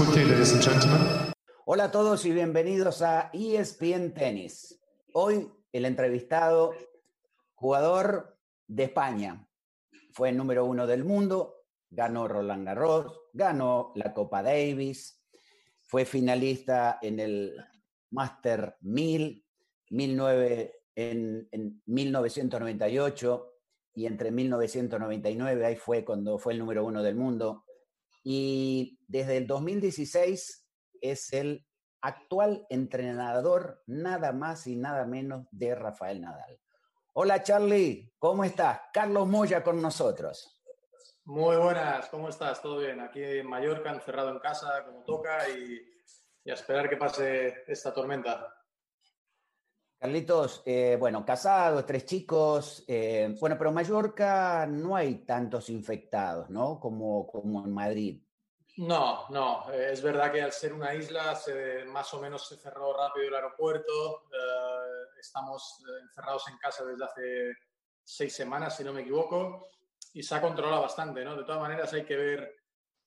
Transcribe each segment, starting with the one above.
ladies and gentlemen. Hola a todos y bienvenidos a ESPN Tennis. Hoy el entrevistado, jugador de España, fue el número uno del mundo, ganó Roland Garros, ganó la Copa Davis, fue finalista en el Master 1000, 19, en, en 1998 y entre 1999, ahí fue cuando fue el número uno del mundo. Y desde el 2016 es el actual entrenador, nada más y nada menos, de Rafael Nadal. Hola Charlie, ¿cómo estás? Carlos Moya con nosotros. Muy buenas, ¿cómo estás? ¿Todo bien? Aquí en Mallorca, encerrado en casa, como toca, y, y a esperar que pase esta tormenta. Carlitos, eh, bueno, casado, tres chicos, eh, bueno, pero en Mallorca no hay tantos infectados, ¿no? Como, como en Madrid. No, no, eh, es verdad que al ser una isla más o menos se cerró rápido el aeropuerto, eh, estamos eh, encerrados en casa desde hace seis semanas, si no me equivoco, y se ha controlado bastante, ¿no? De todas maneras hay que ver,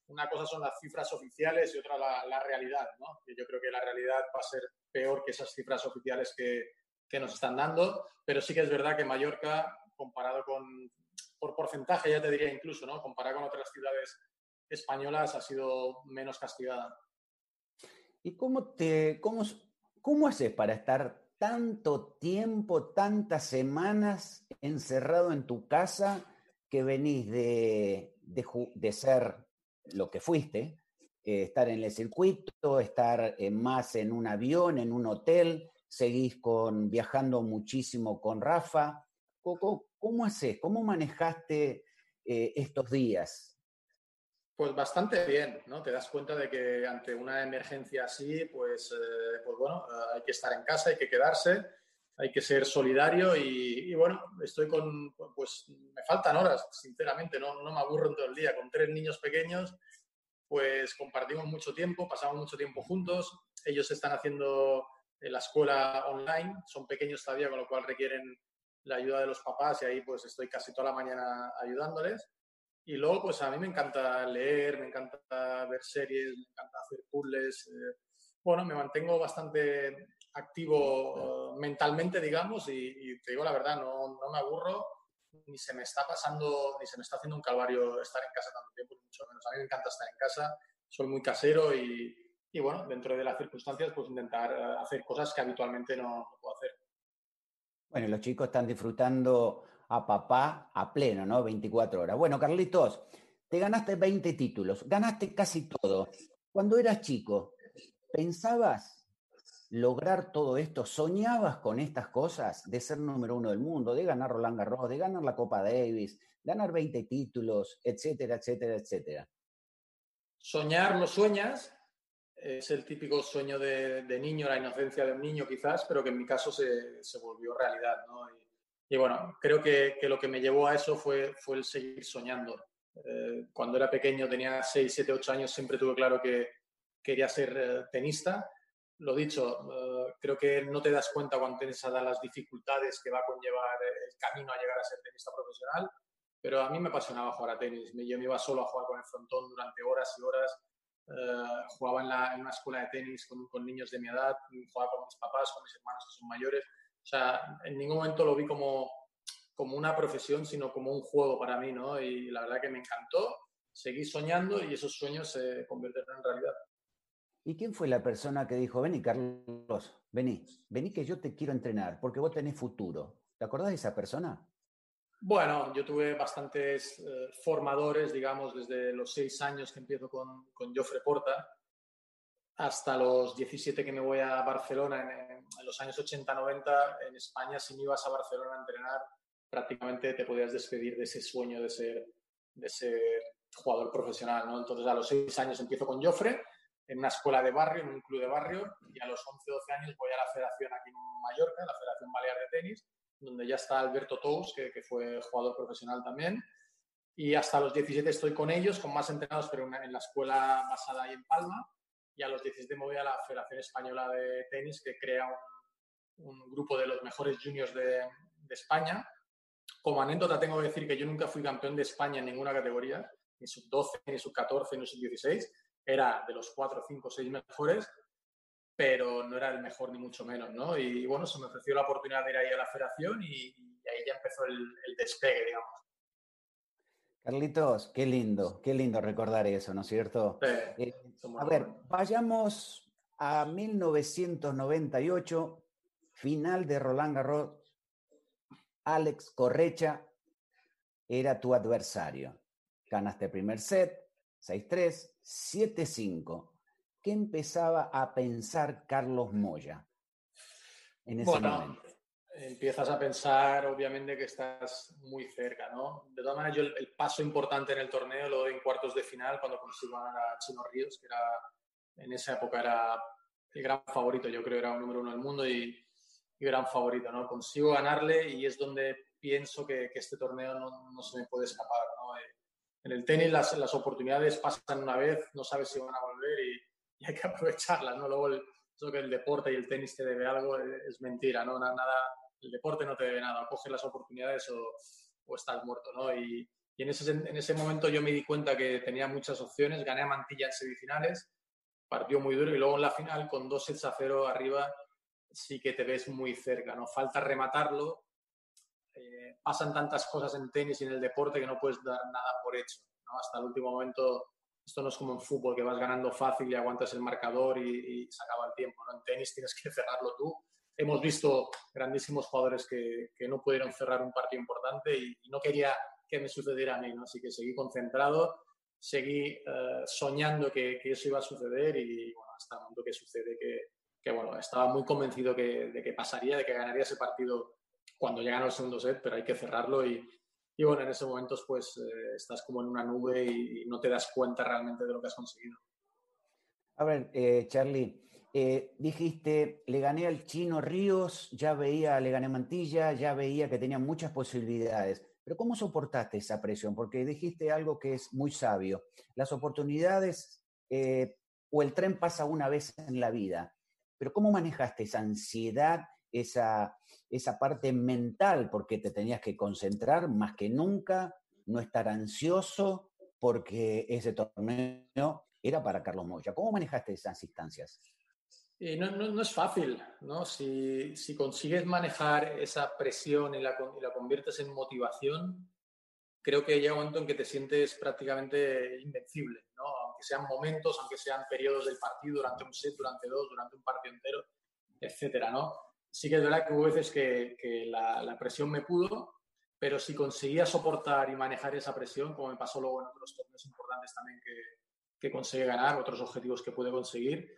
una cosa son las cifras oficiales y otra la, la realidad, ¿no? Yo creo que la realidad va a ser peor que esas cifras oficiales que, que nos están dando, pero sí que es verdad que Mallorca, comparado con, por porcentaje ya te diría incluso, ¿no? Comparado con otras ciudades españolas, ha sido menos castigada. ¿Y cómo, te, cómo, cómo haces para estar tanto tiempo, tantas semanas encerrado en tu casa que venís de, de, de ser lo que fuiste, eh, estar en el circuito, estar eh, más en un avión, en un hotel, seguís con, viajando muchísimo con Rafa. ¿Cómo, cómo haces? ¿Cómo manejaste eh, estos días? Pues bastante bien, ¿no? Te das cuenta de que ante una emergencia así, pues, eh, pues bueno, eh, hay que estar en casa, hay que quedarse, hay que ser solidario y, y, bueno, estoy con, pues me faltan horas, sinceramente, no, no me aburro en todo el día. Con tres niños pequeños, pues compartimos mucho tiempo, pasamos mucho tiempo juntos. Ellos están haciendo la escuela online, son pequeños todavía, con lo cual requieren la ayuda de los papás y ahí pues estoy casi toda la mañana ayudándoles. Y luego, pues a mí me encanta leer, me encanta ver series, me encanta hacer puzzles. Eh, bueno, me mantengo bastante activo uh, mentalmente, digamos, y, y, te digo la verdad, no, no, me aburro, ni se me está pasando, ni se me está haciendo un calvario estar en casa tanto tiempo, mucho menos. A mí me encanta estar en casa, soy muy casero y, y bueno, dentro de las circunstancias, pues intentar uh, hacer cosas que habitualmente no, no puedo hacer. Bueno, los chicos están disfrutando a papá a pleno, ¿no? 24 horas. Bueno, Carlitos, te ganaste 20 títulos, ganaste casi todo. Cuando eras chico, ¿pensabas lograr todo esto? ¿Soñabas con estas cosas de ser número uno del mundo, de ganar Roland Garros, de ganar la Copa Davis, ganar 20 títulos, etcétera, etcétera, etcétera? Soñar lo sueñas, es el típico sueño de, de, niño, la inocencia de un niño quizás, pero que en mi caso se, se volvió realidad, ¿no? Y bueno, creo que, que, lo que me llevó a eso fue, fue el seguir soñando. Eh, cuando era pequeño, tenía 6, 7, 8 años, siempre tuve claro que quería ser eh, tenista. Lo dicho, eh, creo que no te das cuenta cuando tienes a las dificultades que va a conllevar el camino a llegar a ser tenista profesional, pero a mí me apasionaba jugar a tenis. Yo me iba solo a jugar con el frontón durante horas y horas. jugaba en, la, en, una escuela de tenis con, con niños de mi edad, jugaba con mis papás, con mis hermanos que son mayores sea, en ningún momento lo vi como, como una profesión, sino como un juego para mí, ¿no? Y la verdad que me encantó, seguí soñando y esos sueños se convirtieron en realidad. ¿Y quién fue la persona que dijo, vení Carlos, vení, vení que yo te quiero entrenar, porque vos tenés futuro? ¿Te acordás de esa persona? Bueno, yo tuve bastantes eh, formadores, digamos, desde los seis años que empiezo con, con Jofre Porta, hasta los 17 que me voy a Barcelona en, en los años 80-90 en España, si no ibas a Barcelona a entrenar, prácticamente te podías despedir de ese sueño de ser, de ser jugador profesional. ¿no? Entonces, a los 6 años empiezo con Jofre, en una escuela de barrio, en un club de barrio, y a los 11-12 años voy a la federación aquí en Mallorca, la Federación Balear de Tenis, donde ya está Alberto Tous, que, que fue jugador profesional también. Y hasta los 17 estoy con ellos, con más entrenados, pero en la escuela basada ahí en Palma y a los 17 me voy a la Federación Española de Tenis, que crea un, un grupo de los mejores juniors de, de, España. Como anécdota tengo que decir que yo nunca fui campeón de España en ninguna categoría, ni sub-12, ni sub-14, ni sub-16. era de los cuatro, cinco, seis mejores, pero no era el mejor ni mucho menos, ¿no? Y, bueno, se me ofreció la oportunidad de ir ahí a la federación y, ahí ya empezó el, despegue, digamos. Carlitos, qué lindo, qué lindo recordar eso, ¿no es cierto? Eh, a ver, vayamos a 1998, final de Roland Garros. Alex Correcha era tu adversario. Ganaste el primer set, 6-3, 7-5. ¿Qué empezaba a pensar Carlos Moya en ese momento? Empiezas a pensar, obviamente, que estás muy cerca, ¿no? De todas maneras, yo el, paso importante en el torneo lo doy en cuartos de final cuando consigo ganar a Chino Ríos, que era, en esa época era el gran favorito, yo creo era un número uno del mundo y, y gran favorito, ¿no? Consigo ganarle y es donde pienso que, que este torneo no, no, se me puede escapar, ¿no? Eh, en el tenis las, las, oportunidades pasan una vez, no sabes si van a volver y, y hay que aprovecharlas, ¿no? Luego el, eso que el deporte y el tenis te debe algo eh, es mentira, ¿no? Nada, el deporte no te debe nada, coges las oportunidades o, o estás muerto, ¿no? Y, y en, ese, en ese momento yo me di cuenta que tenía muchas opciones, gané a Mantilla en semifinales, partió muy duro y luego en la final con dos sets a cero arriba sí que te ves muy cerca, ¿no? Falta rematarlo. Eh, pasan tantas cosas en tenis y en el deporte que no puedes dar nada por hecho. Hasta el último momento esto no es como en fútbol, que vas ganando fácil y aguantas el marcador y, se acaba el tiempo. ¿no? En tenis tienes que cerrarlo tú. Hemos visto grandísimos jugadores que, que no pudieron cerrar un partido importante y, no quería que me sucediera a mí, ¿no? así que seguí concentrado, seguí uh, soñando que, que, eso iba a suceder y bueno, hasta el momento que sucede que, que bueno, estaba muy convencido de que pasaría, de que ganaría ese partido cuando llegan al segundo set, pero hay que cerrarlo y, y bueno, en ese momento pues eh, estás como en una nube y, no te das cuenta realmente de lo que has conseguido. A ver, eh, Charlie, eh, dijiste, le gané al chino Ríos, ya veía, le gané Mantilla, ya veía que tenía muchas posibilidades. Pero ¿cómo soportaste esa presión? Porque dijiste algo que es muy sabio. Las oportunidades o el tren pasa una vez en la vida. Pero ¿cómo manejaste esa ansiedad esa, esa parte mental, porque te tenías que concentrar más que nunca, no estar ansioso, porque ese torneo era para Carlos Moya. ¿Cómo manejaste esas instancias? No, no, no, es fácil, ¿no? Si, si, consigues manejar esa presión y la, la, conviertes en motivación, creo que llega un momento en que te sientes prácticamente invencible, ¿no? Aunque sean momentos, aunque sean periodos del partido, durante un set, durante dos, durante un partido entero, etcétera, ¿no? sí que es verdad que hubo veces que, la, presión me pudo, pero si conseguía soportar y manejar esa presión, como me pasó luego en otros torneos importantes también que, que conseguí ganar, otros objetivos que pude conseguir,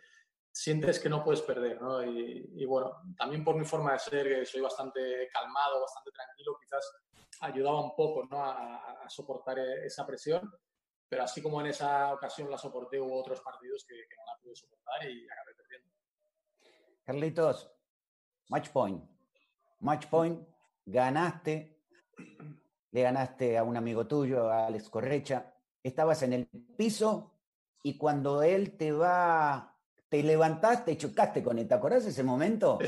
sientes que no puedes perder, ¿no? Y, bueno, también por mi forma de ser, que soy bastante calmado, bastante tranquilo, quizás ayudaba un poco, ¿no? A, soportar e, esa presión, pero así como en esa ocasión la soporté, hubo otros partidos que, que no la pude soportar y acabé perdiendo. Carlitos, Match point. Match point, ganaste, le ganaste a un amigo tuyo, a Alex Correcha, estabas en el piso y cuando él te va, te levantaste y chocaste con él, ¿te acordás de ese momento?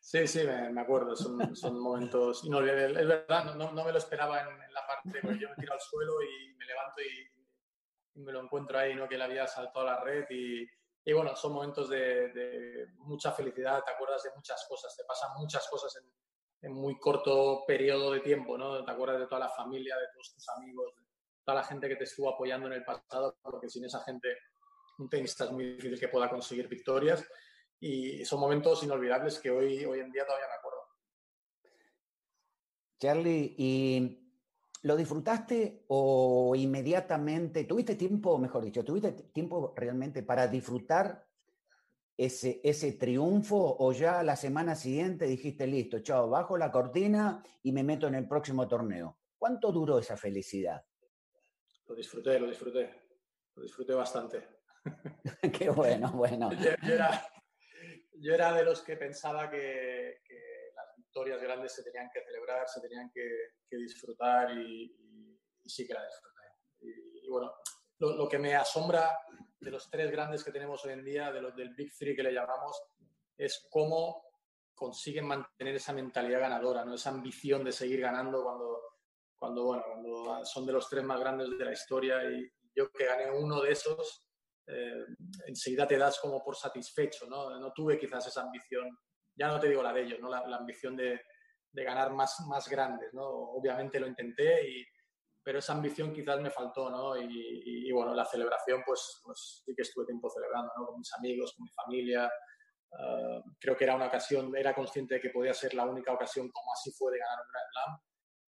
Sí, sí, me, acuerdo, son, son momentos inolvidables. Es verdad, no, no, me lo esperaba en, la parte, porque yo me tiro al suelo y me levanto y, y me lo encuentro ahí, ¿no? Que él había saltado a la red y, y bueno, son momentos de, mucha felicidad, te acuerdas de muchas cosas, te pasan muchas cosas en, muy corto periodo de tiempo, ¿no? Te acuerdas de toda la familia, de todos tus amigos, de toda la gente que te estuvo apoyando en el pasado, porque sin esa gente un tenista es muy difícil que pueda conseguir victorias y son momentos inolvidables que hoy, hoy en día todavía me acuerdo. Charlie, y ¿Lo disfrutaste o inmediatamente, tuviste tiempo, mejor dicho, tuviste tiempo realmente para disfrutar ese, ese triunfo o ya la semana siguiente dijiste, listo, chao, bajo la cortina y me meto en el próximo torneo? ¿Cuánto duró esa felicidad? Lo disfruté, lo disfruté, lo disfruté bastante. Qué bueno, bueno. yo, era, de los que pensaba que victorias grandes se tenían que celebrar, se tenían que, disfrutar y, sí que la disfruté. Y, bueno, lo, que me asombra de los tres grandes que tenemos hoy en día, de los del Big Three que le llamamos, es cómo consiguen mantener esa mentalidad ganadora, ¿no? esa ambición de seguir ganando cuando, cuando, bueno, cuando son de los tres más grandes de la historia y yo que gané uno de esos, eh, enseguida te das como por satisfecho, ¿no? No tuve quizás esa ambición, ya no te digo la de ellos, ¿no? La, ambición de, de, ganar más, más grandes, ¿no? Obviamente lo intenté, y, pero esa ambición quizás me faltó, ¿no? Y, bueno, la celebración, pues, pues, sí que estuve tiempo celebrando, ¿no? Con mis amigos, con mi familia. Ah, creo que era una ocasión, era consciente de que podía ser la única ocasión como así fue de ganar un Grand Slam.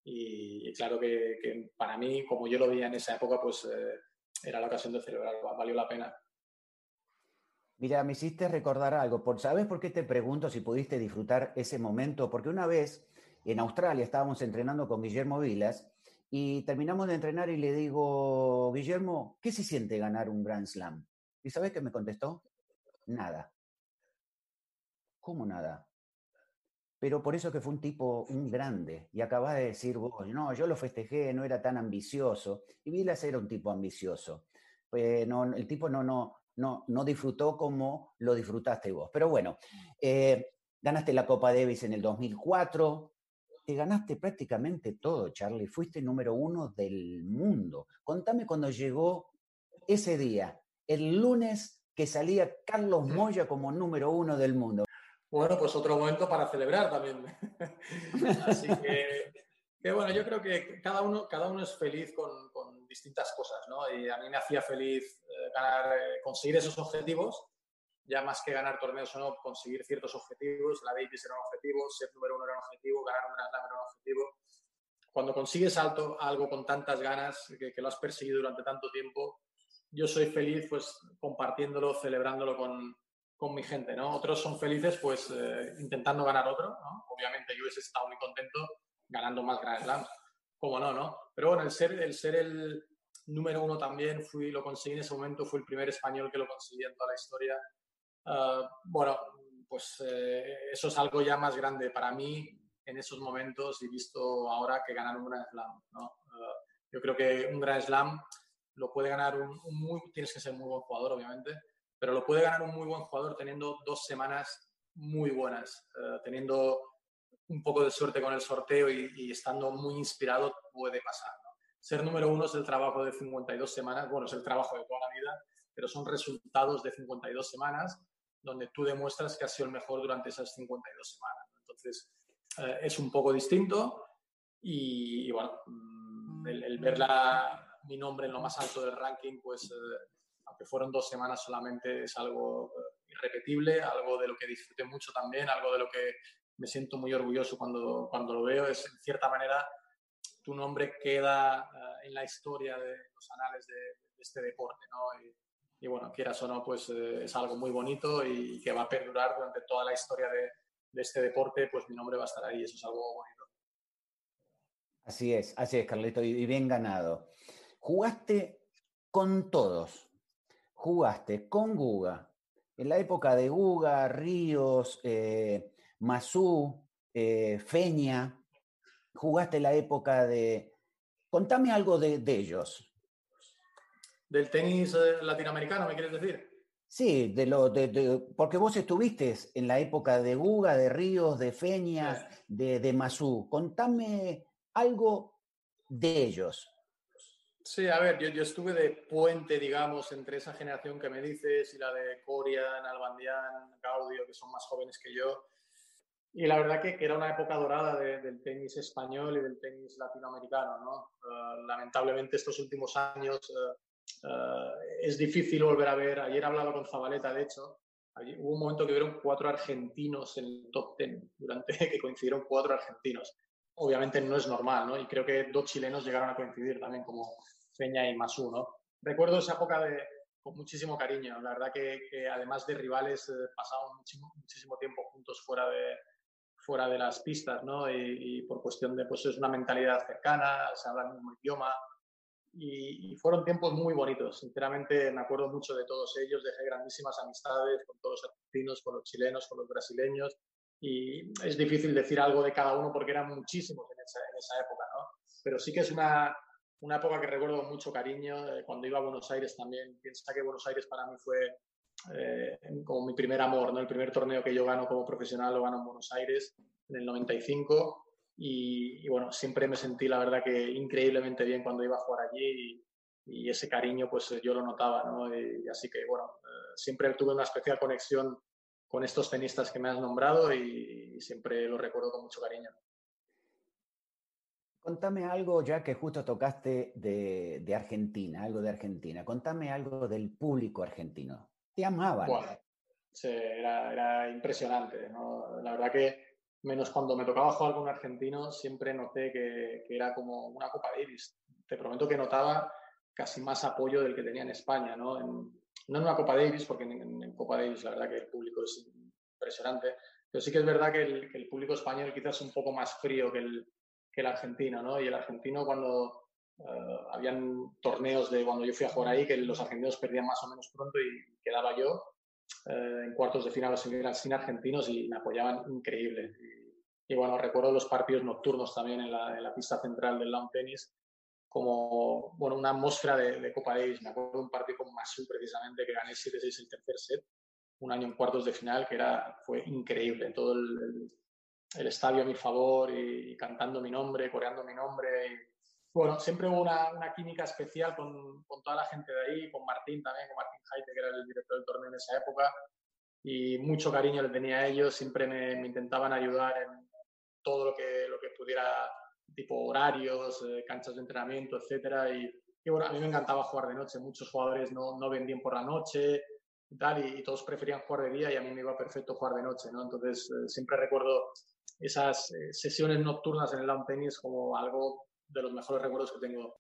Y, claro que, que, para mí, como yo lo veía en esa época, pues eh, era la ocasión de celebrar, valió la pena. Mira, me hiciste recordar algo. ¿Sabes por qué te pregunto si pudiste disfrutar ese momento? Porque una vez en Australia estábamos entrenando con Guillermo Vilas y terminamos de entrenar y le digo, Guillermo, ¿qué se siente ganar un Grand Slam? ¿Y sabes qué me contestó? Nada. ¿Cómo nada? Pero por eso que fue un tipo, un grande. Y acabas de decir vos, no, yo lo festejé, no era tan ambicioso. Y Vilas era un tipo ambicioso. Pues no, el tipo no, no, no, no disfrutó como lo disfrutaste vos. Pero bueno, eh, ganaste la Copa Davis en el 2004. Te ganaste prácticamente todo, Charlie. Fuiste número uno del mundo. Contame cuando llegó ese día, el lunes que salía Carlos Moya como número uno del mundo. Bueno, pues otro momento para celebrar también. Así que, bueno, yo creo que cada uno, cada uno es feliz con, distintas cosas, ¿no? Y a mí me hacía feliz eh, ganar, eh, conseguir esos objetivos, ya más que ganar torneos o no, conseguir ciertos objetivos. La Davis era un objetivo, ser número uno era un objetivo, ganar un Grand Slam era un objetivo. Cuando consigues algo con tantas ganas, que, que lo has perseguido durante tanto tiempo, yo soy feliz pues compartiéndolo, celebrándolo con, con mi gente, ¿no? Otros son felices, pues, eh, intentando ganar otro, ¿no? Obviamente yo hubiese estado muy contento ganando más Grand Slams, como no, ¿no? Pero bueno, el ser el, ser el número uno también, fui, lo conseguí en ese momento, fui el primer español que lo conseguí en toda la historia. Ah, bueno, pues eh, eso es algo ya más grande para mí en esos momentos y visto ahora que ganar un Grand Slam, ¿no? Ah, yo creo que un Grand Slam lo puede ganar un, un muy, tienes que ser muy buen jugador, obviamente, pero lo puede ganar un muy buen jugador teniendo dos semanas muy buenas, eh, teniendo un poco de suerte con el sorteo y, estando muy inspirado puede pasar. Ser número uno es el trabajo de 52 semanas, bueno, es el trabajo de toda la vida, pero son resultados de 52 semanas donde tú demuestras que has sido el mejor durante esas 52 semanas. Entonces, eh, es un poco distinto y, bueno, mm, el, ver mi nombre en lo más alto del ranking, pues eh, aunque fueron dos semanas solamente, es algo eh, irrepetible, algo de lo que disfruté mucho también, algo de lo que me siento muy orgulloso cuando, cuando lo veo. Es, en cierta manera, tu nombre queda eh, en la historia de los anales de, este deporte, ¿no? Y, bueno, quieras o no, pues eh, es algo muy bonito y que va a perdurar durante toda la historia de este deporte, pues mi nombre va a estar ahí, eso es algo bonito. Así es, así es, Carlito, y bien ganado. Jugaste con todos, jugaste con Guga, en la época de Guga, Ríos, eh, Masú, eh, Feña, jugaste la época de... Contame algo de, ellos. ¿Del tenis eh, latinoamericano, me quieres decir? Sí, de lo, de, porque vos estuviste en la época de Guga, de Ríos, de Feña, de, de Masú. Contame algo de ellos. Sí, a ver, yo, estuve de puente, digamos, entre esa generación que me dices y la de Corian, Albandián, Gaudio, que son más jóvenes que yo. Y la verdad que, era una época dorada del tenis español y del tenis latinoamericano, ¿no? Eh, lamentablemente estos últimos años eh, eh, es difícil volver a ver. Ayer hablaba con Zabaleta, de hecho. hubo un momento que vieron cuatro argentinos en el top ten, durante que coincidieron cuatro argentinos. Obviamente no es normal, ¿no? Y creo que dos chilenos llegaron a coincidir también como, Peña y Masú, ¿no? Recuerdo esa época de, con muchísimo cariño. La verdad que, además de rivales eh, pasamos muchísimo, tiempo juntos fuera de, fuera de las pistas, ¿no? Y, por cuestión de, pues es una mentalidad cercana, se habla el mismo idioma. Y, fueron tiempos muy bonitos. Sinceramente me acuerdo mucho de todos ellos, dejé grandísimas amistades con todos los argentinos, con los chilenos, con los brasileños. Y es difícil decir algo de cada uno porque eran muchísimos en esa, en esa época, ¿no? Pero sí que es una, una época que recuerdo con mucho cariño, eh, cuando iba a Buenos Aires también. Piensa que Buenos Aires para mí fue eh, como mi primer amor, ¿no? El primer torneo que yo gano como profesional lo gano en Buenos Aires en el 95 y, bueno, siempre me sentí la verdad que increíblemente bien cuando iba a jugar allí y, y ese cariño pues yo lo notaba, ¿no? Y, así que bueno, eh, siempre tuve una especial conexión con estos tenistas que me has nombrado y, siempre lo recuerdo con mucho cariño. Contame algo, ya que justo tocaste de, Argentina, algo de Argentina. Contame algo del público argentino. Te amaban. era, era, impresionante. ¿no? La verdad que menos cuando me tocaba jugar con un argentino, siempre noté que, era como una Copa Davis. Te prometo que notaba casi más apoyo del que tenía en España, ¿no? En, no una Copa Davis, porque en, Copa Davis la verdad que el público es impresionante, pero sí que es verdad que el, público español quizás es un poco más frío que el, que el argentino, ¿no? Y el argentino cuando eh, habían torneos de cuando yo fui a jugar ahí, que los argentinos perdían más o menos pronto y quedaba yo eh, en cuartos de final o sin argentinos y me apoyaban increíble. Y, bueno, recuerdo los partidos nocturnos también en la, en la pista central del lawn tennis, como bueno, una atmósfera de, Copa Davis. Me acuerdo de un partido con Masu precisamente que gané 7-6 el tercer set, un año en cuartos de final que era, fue increíble. Todo el, el, estadio a mi favor y, cantando mi nombre, coreando mi nombre. Y, bueno, siempre hubo una, una química especial con, con, toda la gente de ahí, con Martín también, con Martín Jaite, que era el director del torneo en esa época. Y mucho cariño le tenía a ellos, siempre me, me intentaban ayudar en todo lo que, lo que pudiera tipo horarios, eh, canchas de entrenamiento, etcétera. Y, bueno, a mí me encantaba jugar de noche. Muchos jugadores no, no ven bien por la noche y tal, y, todos preferían jugar de día y a mí me iba perfecto jugar de noche, ¿no? Entonces, eh, siempre recuerdo esas eh, sesiones nocturnas en el lawn tennis como algo de los mejores recuerdos que tengo.